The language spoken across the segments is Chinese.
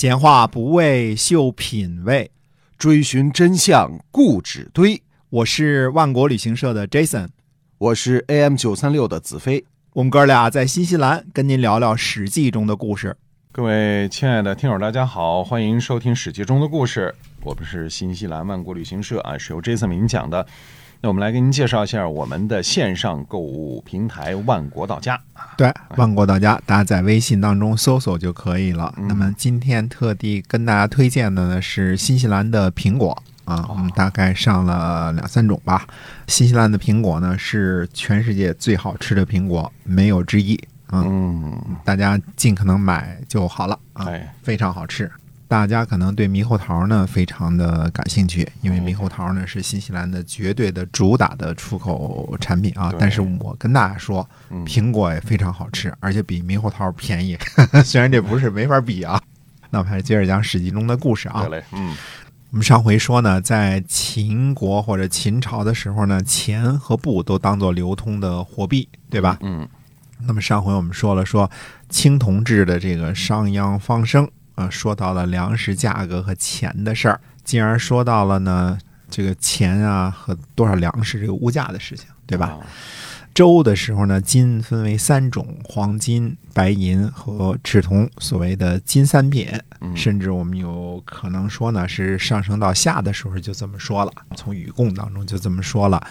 闲话不为秀品味，追寻真相固执堆。我是万国旅行社的 Jason，我是 AM 九三六的子飞。我们哥俩在新西兰跟您聊聊《史记》中的故事。各位亲爱的听友，大家好，欢迎收听《史记》中的故事。我们是新西兰万国旅行社啊，是由 Jason 为您讲的。那我们来给您介绍一下我们的线上购物平台万国到家。对，万国到家，大家在微信当中搜索就可以了。那么今天特地跟大家推荐的呢是新西兰的苹果啊，我们大概上了两三种吧。新西兰的苹果呢是全世界最好吃的苹果，没有之一。嗯，大家尽可能买就好了啊，哎，非常好吃。大家可能对猕猴桃呢非常的感兴趣，因为猕猴桃呢是新西兰的绝对的主打的出口产品啊。但是我跟大家说，嗯苹果也非常好吃，而且比猕猴桃便宜。虽然这不是没法比啊。那我们还是接着讲《史记》中的故事啊嗯我们上回说呢，在秦国或者秦朝的时候呢，钱和布都当做流通的货币，对吧？嗯那么上回我们说了说青铜制的这个商鞅方生啊、说到了粮食价格和钱的事儿，进而说到了呢这个钱啊和多少粮食这个物价的事情，对吧？周的时候呢，金分为三种：黄金、白银和赤铜，所谓的金三品。嗯甚至我们有可能说呢，是上升到夏的时候就这么说了，从语贡当中就这么说了。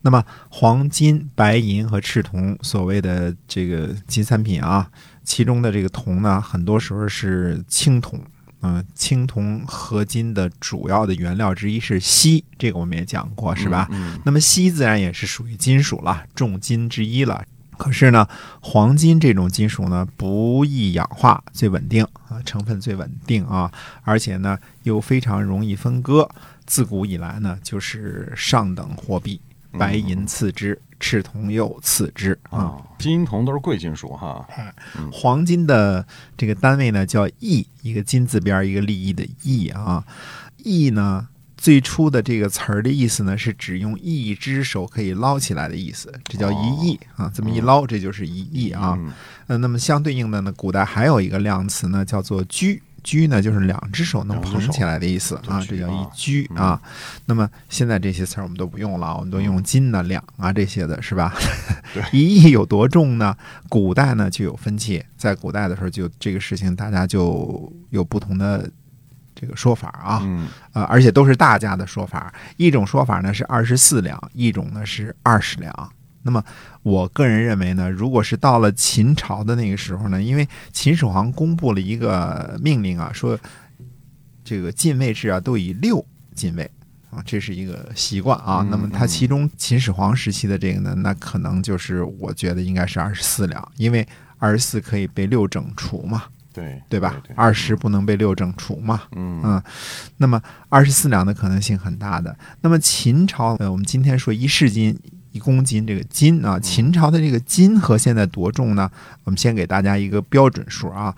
那么黄金、白银和赤铜，所谓的这个金三品啊，其中的这个铜呢，很多时候是青铜。嗯、青铜合金的主要的原料之一是锡，这个我们也讲过，是吧？嗯那么锡自然也是属于金属了，重金之一了。可是呢，黄金这种金属呢不易氧化，最稳定啊，成分最稳定啊，而且呢又非常容易分割。自古以来呢就是上等货币，白银次之，赤铜又次之啊。啊，金铜都是贵金属哈。黄金的这个单位呢叫亿，一个金字边儿一个利益的亿啊。亿呢最初的这个词儿的意思呢是指用一只手可以捞起来的意思，这叫一亿啊。这么一捞，这就是一亿啊。嗯呃，那么相对应的呢，古代还有一个量词呢叫做居。居呢，就是两只手能捧起来的意思啊，这叫一居居啊。那么现在这些词儿我们都不用了，我们都用斤呢、两啊这些的是吧？一亿有多重呢？古代呢就有分歧，在古代的时候就这个事情大家就有不同的这个说法啊，嗯呃，而且都是大家的说法。一种说法呢是二十四两，一种呢是二十两。那么我个人认为呢，如果是到了秦朝的那个时候呢，因为秦始皇公布了一个命令啊，说这个进位制啊都以六进位。啊，这是一个习惯啊。嗯那么它其中秦始皇时期的这个呢，那可能就是我觉得应该是二十四两，因为二十四可以被六整除嘛，对对吧？二十不能被六整除嘛。嗯嗯，那么二十四两的可能性很大的。那么秦朝，呃，我们今天说一市斤、一公斤，这个斤啊，秦朝的这个斤和现在多重呢？我们先给大家一个标准数啊，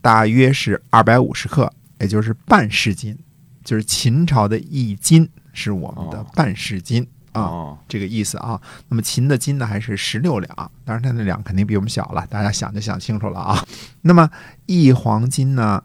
大约是二百五十克，也就是半市斤，就是秦朝的一斤是我们的哦半市斤。啊，哦这个意思啊。那么秦的金呢还是十六两，当然它的两肯定比我们小了，大家想就想清楚了啊。那么一黄金呢，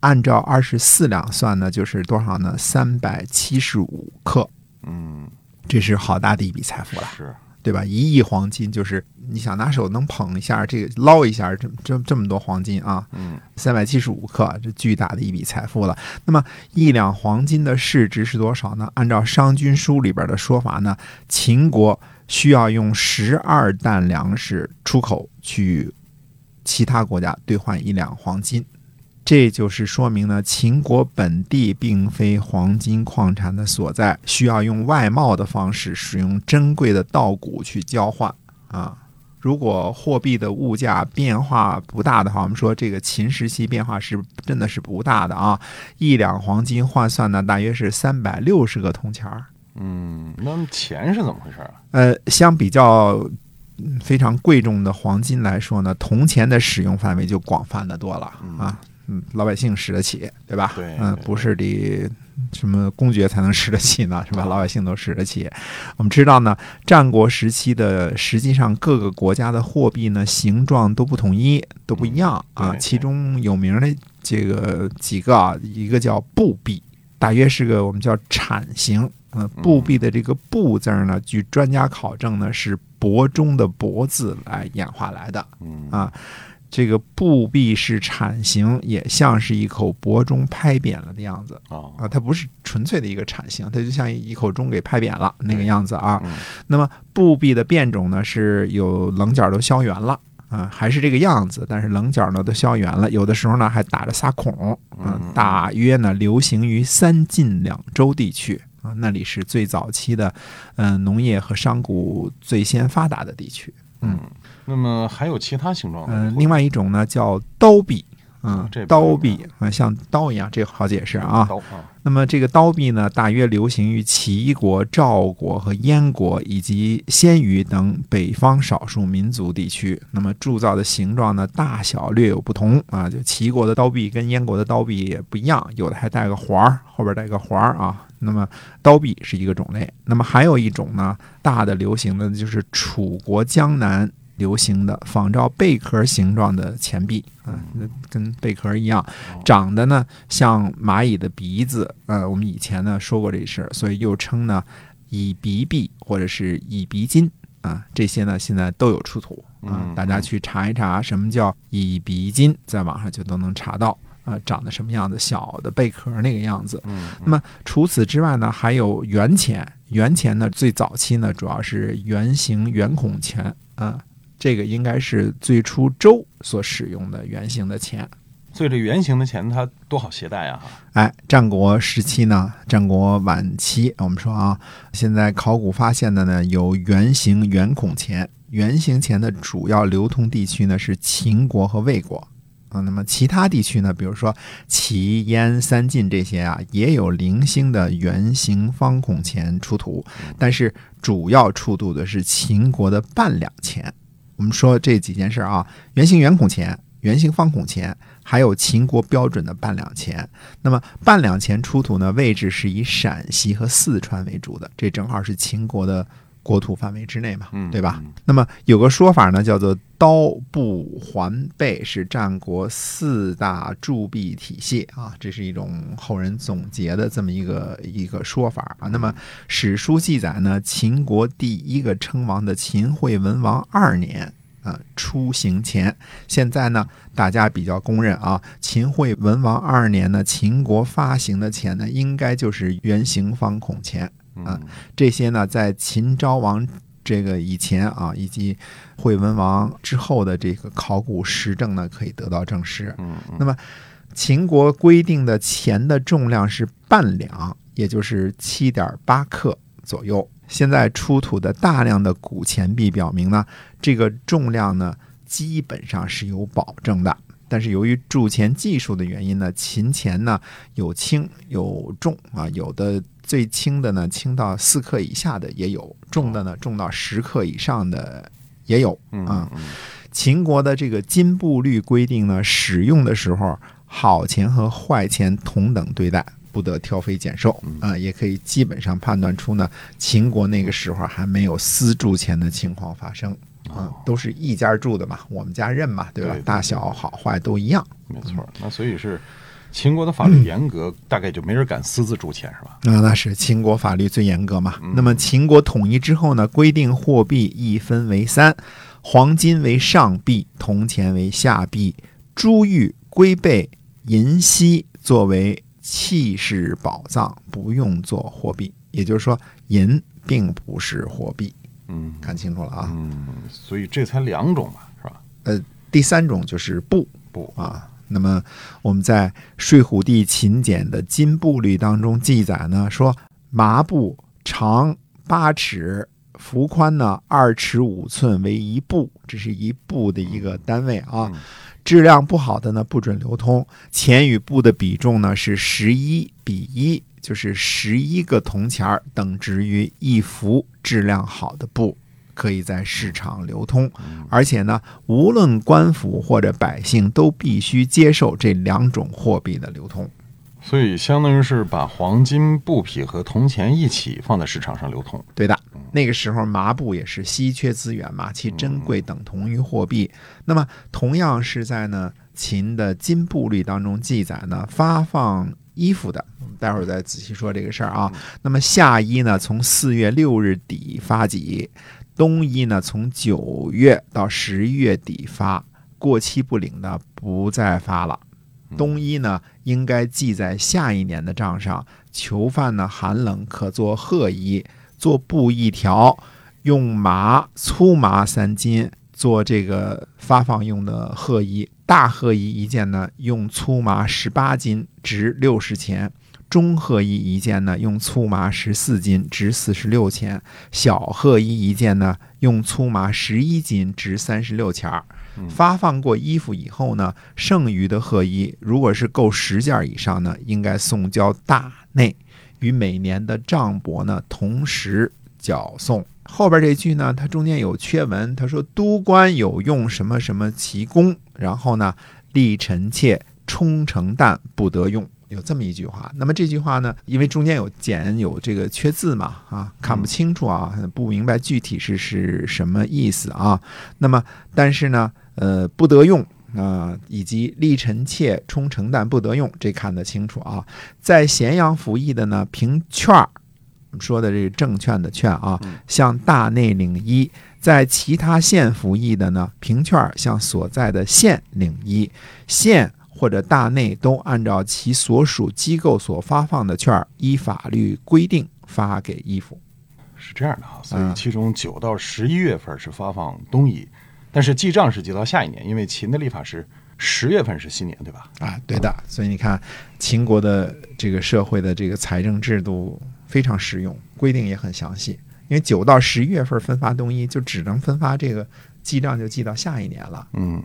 按照二十四两算呢，就是多少呢？三百七十五克，嗯这是好大的一笔财富了，是对吧？一亿黄金就是你想拿手能捧一下，这个捞一下，这这这么多黄金啊，嗯三百七十五克，这巨大的一笔财富了。那么一两黄金的市值是多少呢？按照《商君书》里边的说法呢，秦国需要用十二担粮食出口去其他国家兑换一两黄金。这就是说明呢，秦国本地并非黄金矿产的所在，需要用外贸的方式，使用珍贵的稻谷去交换啊。如果货币的物价变化不大的话，我们说这个秦时期变化是真的是不大的啊。一两黄金换算呢，大约是三百六十个铜钱儿。嗯，那么钱是怎么回事啊？呃，相比较嗯非常贵重的黄金来说呢，铜钱的使用范围就广泛的多了嗯啊。嗯，老百姓使得起，对吧？对嗯，不是得什么公爵才能使得起呢，是吧？啊老百姓都使得起。我们知道呢，战国时期的实际上各个国家的货币呢形状都不统一，都不一样啊。其中有名的这个几个啊，一个叫布币，大约是个我们叫铲形。嗯，布币的这个“布”字呢，据专家考证呢，是帛中的“帛”字来演化来的。嗯啊，这个布币是铲形，也像是一口帛钟拍扁了的样子哦啊，它不是纯粹的一个铲形，它就像一口钟给拍扁了那个样子啊。嗯那么布币的变种呢，是有棱角都削圆了。啊，还是这个样子，但是棱角呢都削圆了，有的时候呢还打着仨孔，嗯，大约呢流行于三晋两周地区啊，那里是最早期的，嗯、农业和商贾最先发达的地区。嗯，那么还有其他形状的嗯？另外一种呢叫刀币，嗯这，刀币啊，像刀一样，这个好解释啊。啊，那么这个刀币呢，大约流行于齐国、赵国和燕国以及鲜于等北方少数民族地区。那么铸造的形状呢，大小略有不同啊。就齐国的刀币跟燕国的刀币也不一样，有的还带个环儿，后边带个环儿啊。那么刀币是一个种类，那么还有一种呢，大的流行的就是楚国江南。流行的仿照贝壳形状的钱币啊，那跟贝壳一样，长得呢像蚂蚁的鼻子。呃，我们以前呢说过这事儿，所以又称呢蚁鼻币或者是蚁鼻金啊，这些呢现在都有出土啊嗯，大家去查一查什么叫蚁鼻金，在网上就都能查到啊，长得什么样子，小的贝壳那个样子。嗯，那么除此之外呢，还有圆钱。圆钱呢，最早期呢，主要是圆形圆孔钱啊，这个应该是最初周所使用的圆形的钱。所以这圆形的钱它多好携带啊！哈，哎，战国时期呢，战国晚期，我们说啊，现在考古发现的呢有圆形圆孔钱。圆形钱的主要流通地区呢是秦国和魏国。啊，那么其他地区呢，比如说齐、燕、三晋这些啊，也有零星的圆形方孔钱出土，但是主要出土的是秦国的半两钱。我们说这几件事儿啊，圆形圆孔钱、圆形方孔钱，还有秦国标准的半两钱。那么半两钱出土呢，位置是以陕西和四川为主的，这正好是秦国的国土范围之内嘛，嗯对吧？嗯那么有个说法呢，叫做刀不还背是战国四大铸币体系啊，这是一种后人总结的这么一个一个说法啊。那么史书记载呢，秦国第一个称王的秦惠文王二年。啊，出行前，现在呢，大家比较公认啊，秦惠文王二年呢，秦国发行的钱呢，应该就是圆形方孔钱。啊嗯这些呢，在秦昭王这个以前啊，以及惠文王之后的这个考古实证呢，可以得到证实。嗯嗯那么，秦国规定的钱的重量是半两，也就是七点八克左右。现在出土的大量的古钱币表明呢，这个重量呢基本上是有保证的。但是由于铸钱技术的原因呢，秦钱呢有轻有重啊，有的最轻的呢轻到四克以下的也有，重的呢重到十克以上的也有嗯啊。嗯秦国的这个金布律规定呢，使用的时候好钱和坏钱同等对待，不得挑肥拣瘦啊、也可以基本上判断出呢，秦国那个时候还没有私铸钱的情况发生啊、都是一家铸的嘛，我们家认嘛，对吧？大小好坏都一样。没错。那所以是秦国的法律严格，大概就没人敢私自铸钱是吧？啊，那是秦国法律最严格嘛。那么秦国统一之后呢，规定货币一分为三，黄金为上币，铜钱为下币，珠玉、龟背、银锡作为器饰宝藏，不用做货币。也就是说，银并不是货币，嗯看清楚了啊。嗯，所以这才两种嘛，是吧？呃，第三种就是布，布啊。那么我们在《睡虎地秦简》的金布律当中记载呢，说麻布长八尺，幅宽呢二尺五寸为一布，这是一布的一个单位啊。嗯质量不好的呢不准流通。钱与布的比重呢是十一比一，就是十一个铜钱儿等值于一幅质量好的布。可以在市场流通，而且呢，无论官府或者百姓都必须接受这两种货币的流通。所以相当于是把黄金、布匹和铜钱一起放在市场上流通。对的，那个时候麻布也是稀缺资源嘛，其珍贵等同于货币。那么同样是在呢秦的金布律当中记载呢，发放衣服的，我们待会儿再仔细说这个事儿啊。那么夏衣呢，从四月六日底发给；冬衣呢，从九月到十一月底发，过期不领的不再发了。冬衣呢，应该记在下一年的账上。囚犯呢，寒冷可做褐衣，做布一条，用麻粗麻三斤做这个发放用的褐衣。大褐衣一件呢，用粗麻十八斤，值六十钱；中褐衣一件呢，用粗麻十四斤，值四十六钱；小褐衣一件呢，用粗麻十一斤，值三十六钱儿。发放过衣服以后呢，剩余的褐衣如果是够十件以上呢，应该送交大内，与每年的账簿呢同时缴送。后边这句呢，它中间有缺文，他说都官有用什么什么其功，然后呢，立臣妾充成旦不得用，有这么一句话。那么这句话呢，因为中间有简有这个缺字嘛，啊，看不清楚啊，不明白具体是是什么意思啊。那么但是呢。呃，不得用啊，以及立臣妾充成担不得用，这看得清楚啊。在咸阳服役的呢，凭券儿，说的这个证券的券啊，向大内领一；在其他县服役的呢，凭券儿向所在的县领一。县或者大内都按照其所属机构所发放的券，依法律规定发给衣服。是这样的啊，所以其中九到十一月份是发放冬衣。但是记账是记到下一年，因为秦的历法是十月份是新年，对吧？啊，对的。所以你看，秦国的这个社会的这个财政制度非常实用，规定也很详细。因为九到十一月份分发冬衣，就只能分发这个记账就记到下一年了。嗯，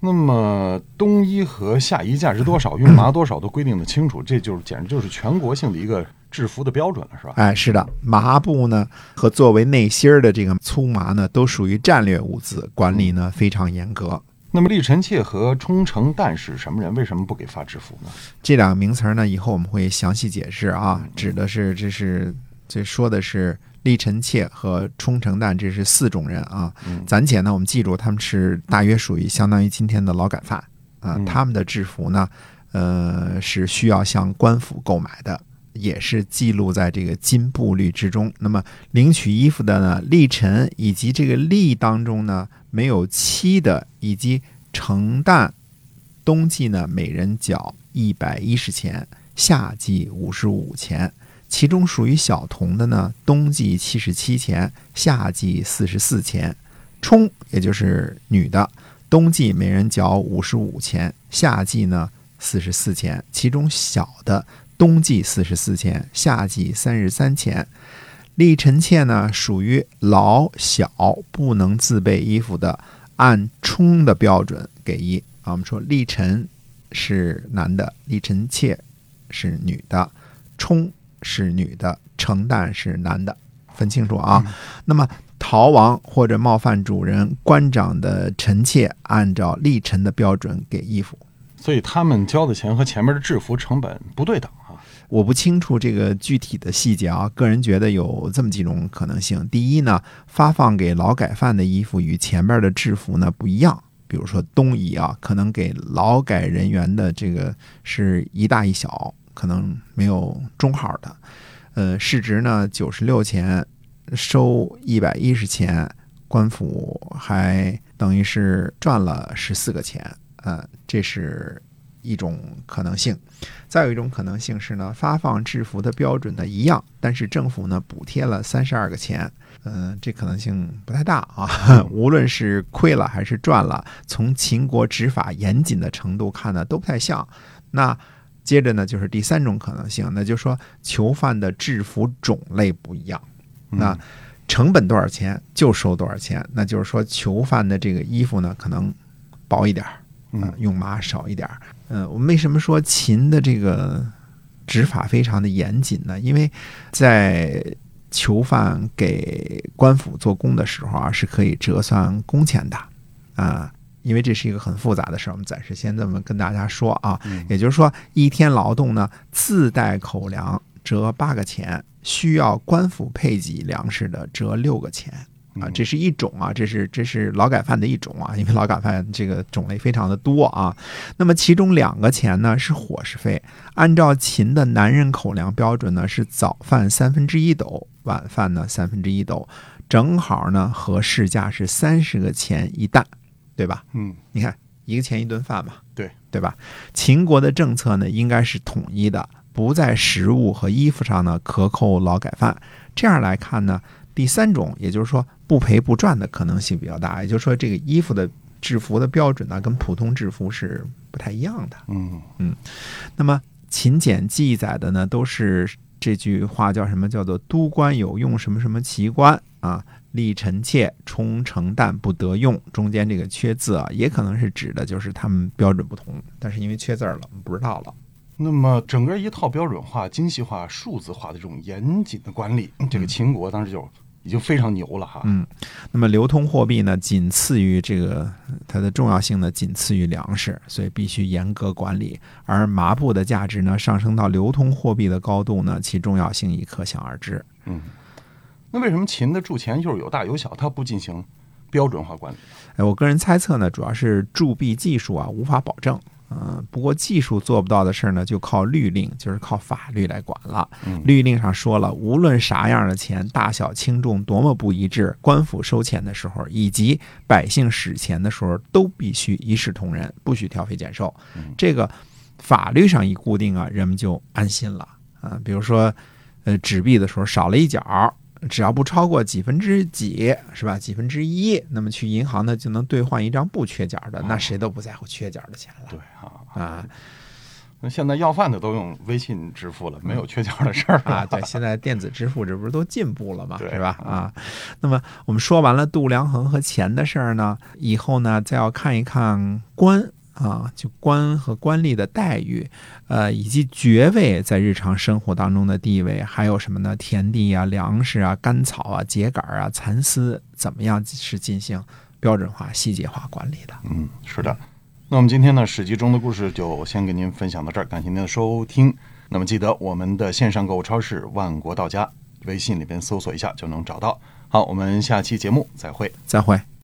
那么冬衣和夏衣价值多少，用麻多少都规定的清楚，这就是简直就是全国性的一个。制服的标准了，是吧？哎，是的，麻布呢和作为内芯儿的这个粗麻呢，都属于战略物资，管理呢非常严格。那么，立臣妾和冲绳旦是什么人？为什么不给发制服呢？这两个名词呢，以后我们会详细解释啊。指的是这是这说的是立臣妾和冲成担，这是四种人啊。暂且呢，我们记住他们是大约属于相当于今天的劳改犯啊。他们的制服呢，呃，是需要向官府购买的。也是记录在这个金布律之中。那么领取衣服的呢，立臣以及这个立当中呢，没有妻的以及承旦，冬季呢每人缴一百一十钱，夏季五十五钱。其中属于小童的呢，冬季七十七钱，夏季四十四钱。冲也就是女的，冬季每人缴五十五钱，夏季呢四十四钱。其中小的。冬季四十四钱，夏季三十三钱。立臣妾呢，属于老小不能自备衣服的，按冲的标准给一啊。我们说立臣是男的，立臣妾是女的，冲是女的，承担是男的，分清楚啊。那么逃亡或者冒犯主人官长的臣妾，按照立臣的标准给衣服。所以他们交的钱和前面的制服成本不对等啊。我不清楚这个具体的细节啊，个人觉得有这么几种可能性。第一呢，发放给劳改犯的衣服与前面的制服呢不一样，比如说冬衣啊，可能给劳改人员的这个是一大一小，可能没有中号的。呃，市值呢九十六钱，收一百一十钱，官府还等于是赚了十四个钱，呃，这是。一种可能性，再有一种可能性是呢，发放制服的标准呢一样，但是政府呢补贴了三十二个钱，嗯，这可能性不太大啊。无论是亏了还是赚了，从秦国执法严谨的程度看呢，都不太像。那接着呢，就是第三种可能性，那就是说囚犯的制服种类不一样，那成本多少钱就收多少钱，那就是说囚犯的这个衣服呢，可能薄一点儿。嗯，用麻少一点儿。嗯，我们为什么说秦的这个执法非常的严谨呢？因为在囚犯给官府做工的时候啊，是可以折算工钱的啊。因为这是一个很复杂的事儿，我们暂时先这么跟大家说啊。也就是说，一天劳动呢，自带口粮折八个钱，需要官府配给粮食的折六个钱啊。这是一种啊，这是这是劳改犯的一种啊，因为劳改犯这个种类非常的多啊。那么其中两个钱呢是伙食费，按照秦的男人口粮标准呢是早饭三分之一斗，晚饭呢三分之一斗，正好呢和市价是三十个钱一担。对吧？嗯，你看一个钱一顿饭嘛，对对吧？秦国的政策呢，应该是统一的，不在食物和衣服上呢克扣劳改犯。这样来看呢，第三种，也就是说不赔不赚的可能性比较大。也就是说，这个衣服的制服的标准呢，跟普通制服是不太一样的。嗯嗯，那么秦简记载的呢，都是这句话叫什么？叫做“都官有用什么什么奇官”啊。立臣妾充成旦不得用，中间这个缺字啊，也可能是指的就是他们标准不同，但是因为缺字了，我们不知道了。那么整个一套标准化、精细化、数字化的这种严谨的管理，这个秦国当时就已经非常牛了哈。嗯，那么流通货币呢，仅次于这个它的重要性呢，仅次于粮食，所以必须严格管理。而麻布的价值呢，上升到流通货币的高度呢，其重要性已可想而知。嗯。那为什么秦的铸钱就是有大有小，它不进行标准化管理？哎，我个人猜测呢，主要是铸币技术啊无法保证。嗯，不过技术做不到的事儿呢，就靠律令，就是靠法律来管了。律令上说了，无论啥样的钱，大小轻重多么不一致，官府收钱的时候以及百姓使钱的时候，都必须一视同仁，不许挑肥拣瘦。这个法律上一固定啊，人们就安心了啊。比如说，呃，纸币的时候少了一角。只要不超过几分之几，是吧？几分之一，那么去银行呢就能兑换一张不缺角的，那谁都不在乎缺角的钱了。对啊啊，那现在要饭的都用微信支付了，没有缺角的事儿啊。对，现在电子支付这不是都进步了吗？是吧？啊，那么我们说完了度量衡和钱的事儿呢，以后呢再要看一看官。啊，就官和官吏的待遇，呃，以及爵位在日常生活当中的地位，还有什么呢？田地啊、粮食啊、干草啊、秸秆啊、蚕丝，怎么样是进行标准化、细节化管理的？嗯，是的。那我们今天呢，《史记》中的故事就先给您分享到这儿，感谢您的收听。那么记得我们的线上购物超市“万国到家”，微信里边搜索一下就能找到。好，我们下期节目再会，再会。